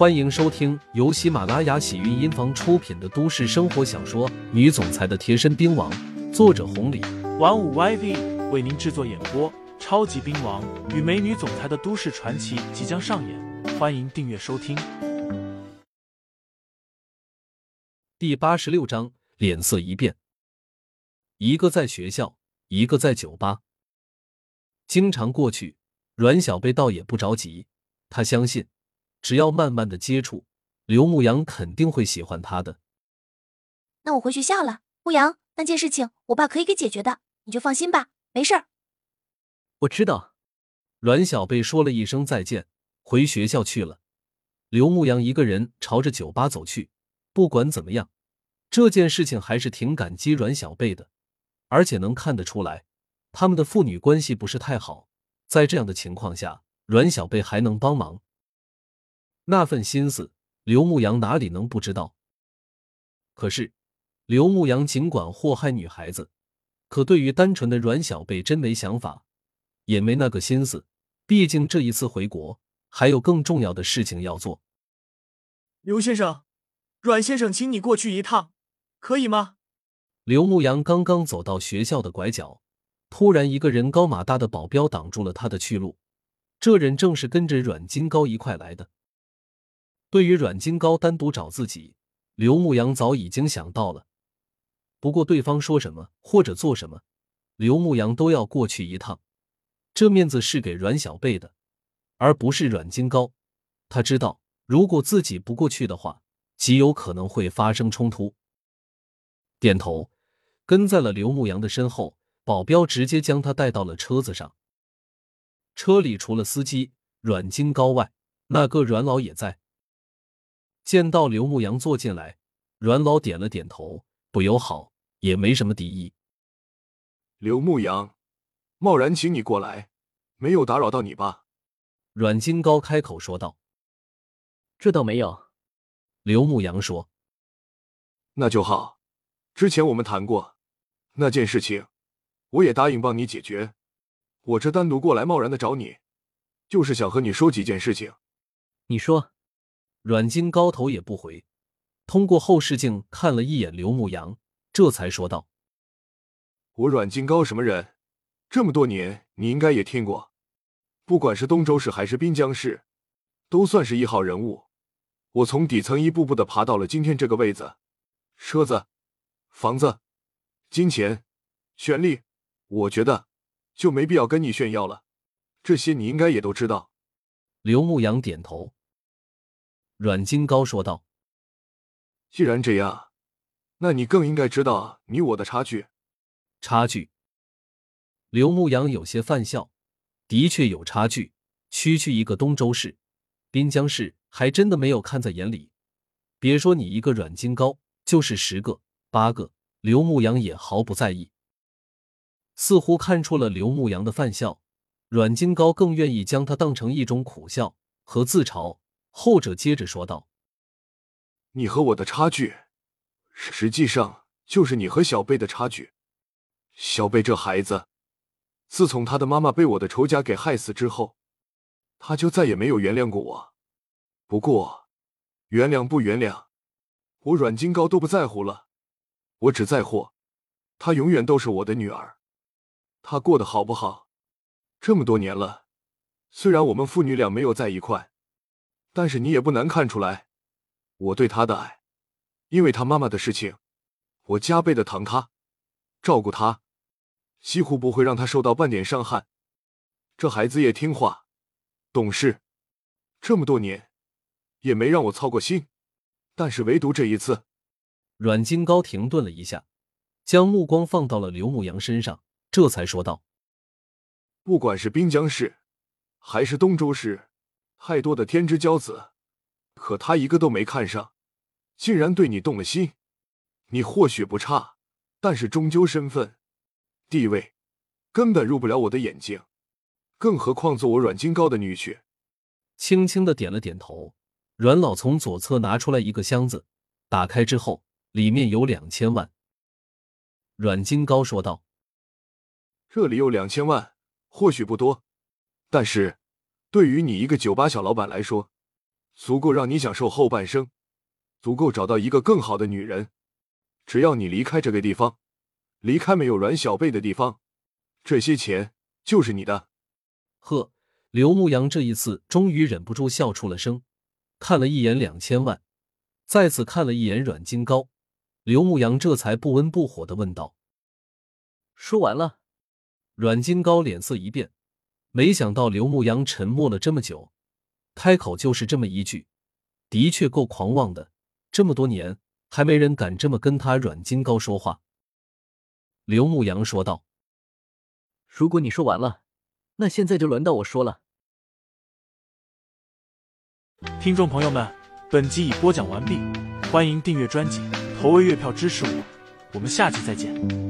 欢迎收听由喜马拉雅喜韵音房出品的都市生活小说《女总裁的贴身兵王》，作者红礼，玩五 YV 为您制作演播。超级兵王与美女总裁的都市传奇即将上演，欢迎订阅收听。第八十六章，脸色一变。一个在学校，一个在酒吧。经常过去，阮小贝倒也不着急，他相信。只要慢慢的接触，刘牧阳肯定会喜欢他的。那我回学校了，牧阳，那件事情我爸可以给解决的，你就放心吧，没事儿。我知道。阮小贝说了一声再见，回学校去了。刘牧阳一个人朝着酒吧走去。不管怎么样，这件事情还是挺感激阮小贝的，而且能看得出来，他们的父女关系不是太好。在这样的情况下，阮小贝还能帮忙。那份心思，刘牧阳哪里能不知道？可是，刘牧阳尽管祸害女孩子，可对于单纯的阮小贝真没想法，也没那个心思。毕竟这一次回国，还有更重要的事情要做。刘先生，阮先生，请你过去一趟，可以吗？刘牧阳刚刚走到学校的拐角，突然一个人高马大的保镖挡住了他的去路。这人正是跟着阮金高一块来的。对于阮金高单独找自己，刘牧阳早已经想到了。不过对方说什么或者做什么，刘牧阳都要过去一趟。这面子是给阮小贝的，而不是阮金高。他知道，如果自己不过去的话，极有可能会发生冲突。点头，跟在了刘牧阳的身后。保镖直接将他带到了车子上。车里除了司机阮金高外，那个阮老也在。见到刘牧阳坐进来，阮老点了点头，不友好，也没什么敌意。刘牧阳，贸然请你过来，没有打扰到你吧？阮金高开口说道。这倒没有。刘牧阳说。那就好。之前我们谈过那件事情，我也答应帮你解决。我这单独过来贸然的找你，就是想和你说几件事情。你说。阮金高头也不回，通过后视镜看了一眼刘牧阳，这才说道：“我阮金高什么人？这么多年，你应该也听过。不管是东州市还是滨江市，都算是一号人物。我从底层一步步的爬到了今天这个位子，车子、房子、金钱、权力，我觉得就没必要跟你炫耀了。这些你应该也都知道。”刘牧阳点头。阮金高说道：“既然这样，那你更应该知道你我的差距。差距。”刘牧阳有些犯笑，的确有差距。区区一个东州市、滨江市，还真的没有看在眼里。别说你一个阮金高，就是十个、八个，刘牧阳也毫不在意。似乎看出了刘牧阳的犯笑，阮金高更愿意将他当成一种苦笑和自嘲。后者接着说道：“你和我的差距，实际上就是你和小贝的差距。小贝这孩子，自从他的妈妈被我的仇家给害死之后，他就再也没有原谅过我。不过，原谅不原谅，我阮金高都不在乎了。我只在乎，她永远都是我的女儿。她过得好不好？这么多年了，虽然我们父女俩没有在一块。”但是你也不难看出来，我对他的爱，因为他妈妈的事情，我加倍的疼他，照顾他，几乎不会让他受到半点伤害。这孩子也听话，懂事，这么多年也没让我操过心。但是唯独这一次，阮金高停顿了一下，将目光放到了刘牧阳身上，这才说道：“不管是滨江市，还是东周市。”太多的天之骄子，可他一个都没看上，竟然对你动了心。你或许不差，但是终究身份、地位根本入不了我的眼睛，更何况做我阮金高的女婿。轻轻的点了点头，阮老从左侧拿出来一个箱子，打开之后，里面有两千万。阮金高说道：“这里有两千万，或许不多，但是……”对于你一个酒吧小老板来说，足够让你享受后半生，足够找到一个更好的女人。只要你离开这个地方，离开没有阮小贝的地方，这些钱就是你的。呵，刘牧阳这一次终于忍不住笑出了声，看了一眼两千万，再次看了一眼阮金高，刘牧阳这才不温不火的问道：“说完了？”阮金高脸色一变，没想到刘牧阳沉默了这么久，开口就是这么一句，的确够狂妄的。这么多年，还没人敢这么跟他阮金高说话。刘牧阳说道：“如果你说完了，那现在就轮到我说了。”听众朋友们，本集已播讲完毕，欢迎订阅专辑，投喂月票支持我，我们下集再见。